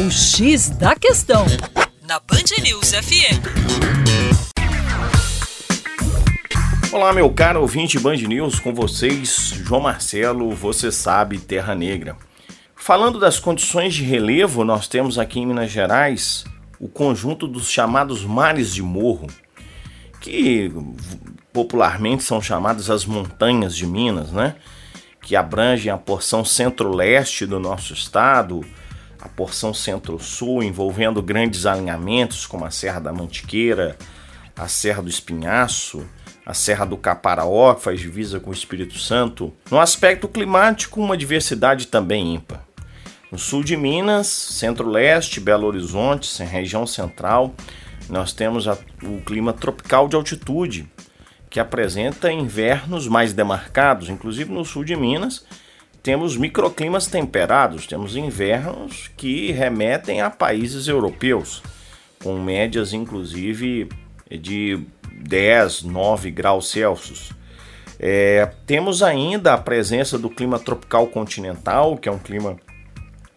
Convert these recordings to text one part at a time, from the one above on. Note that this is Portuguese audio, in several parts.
O X da Questão, na Band News FM. Olá, meu caro ouvinte Band News, com vocês, João Marcelo, você sabe, Terra Negra. Falando das condições de relevo, nós temos aqui em Minas Gerais o conjunto dos chamados mares de morro, que popularmente são chamadas as montanhas de Minas, né? Que abrangem a porção centro-leste do nosso estado, a porção centro-sul, envolvendo grandes alinhamentos como a Serra da Mantiqueira, a Serra do Espinhaço, a Serra do Caparaó, que faz divisa com o Espírito Santo. No aspecto climático, uma diversidade também ímpar. No sul de Minas, centro-leste, Belo Horizonte, região central, nós temos a, o clima tropical de altitude, que apresenta invernos mais demarcados, inclusive no sul de Minas, temos microclimas temperados, temos invernos que remetem a países europeus, com médias inclusive de 10, 9 graus Celsius. É, temos ainda a presença do clima tropical continental, que é um clima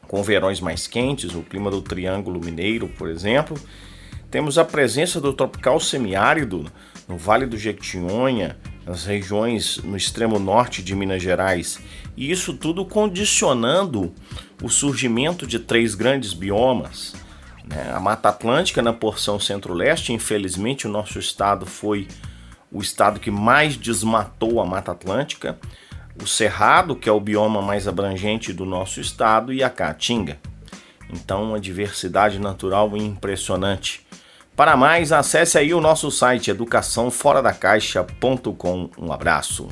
com verões mais quentes, o clima do Triângulo Mineiro, por exemplo. Temos a presença do tropical semiárido no Vale do Jequitinhonha, nas regiões no extremo norte de Minas Gerais, e isso tudo condicionando o surgimento de três grandes biomas. Né? A Mata Atlântica na porção centro-leste, infelizmente o nosso estado foi o estado que mais desmatou a Mata Atlântica, o Cerrado, que é o bioma mais abrangente do nosso estado, e a Caatinga. Então, uma diversidade natural impressionante. Para mais, acesse aí o nosso site educaçãoforadacaixa.com. Um abraço.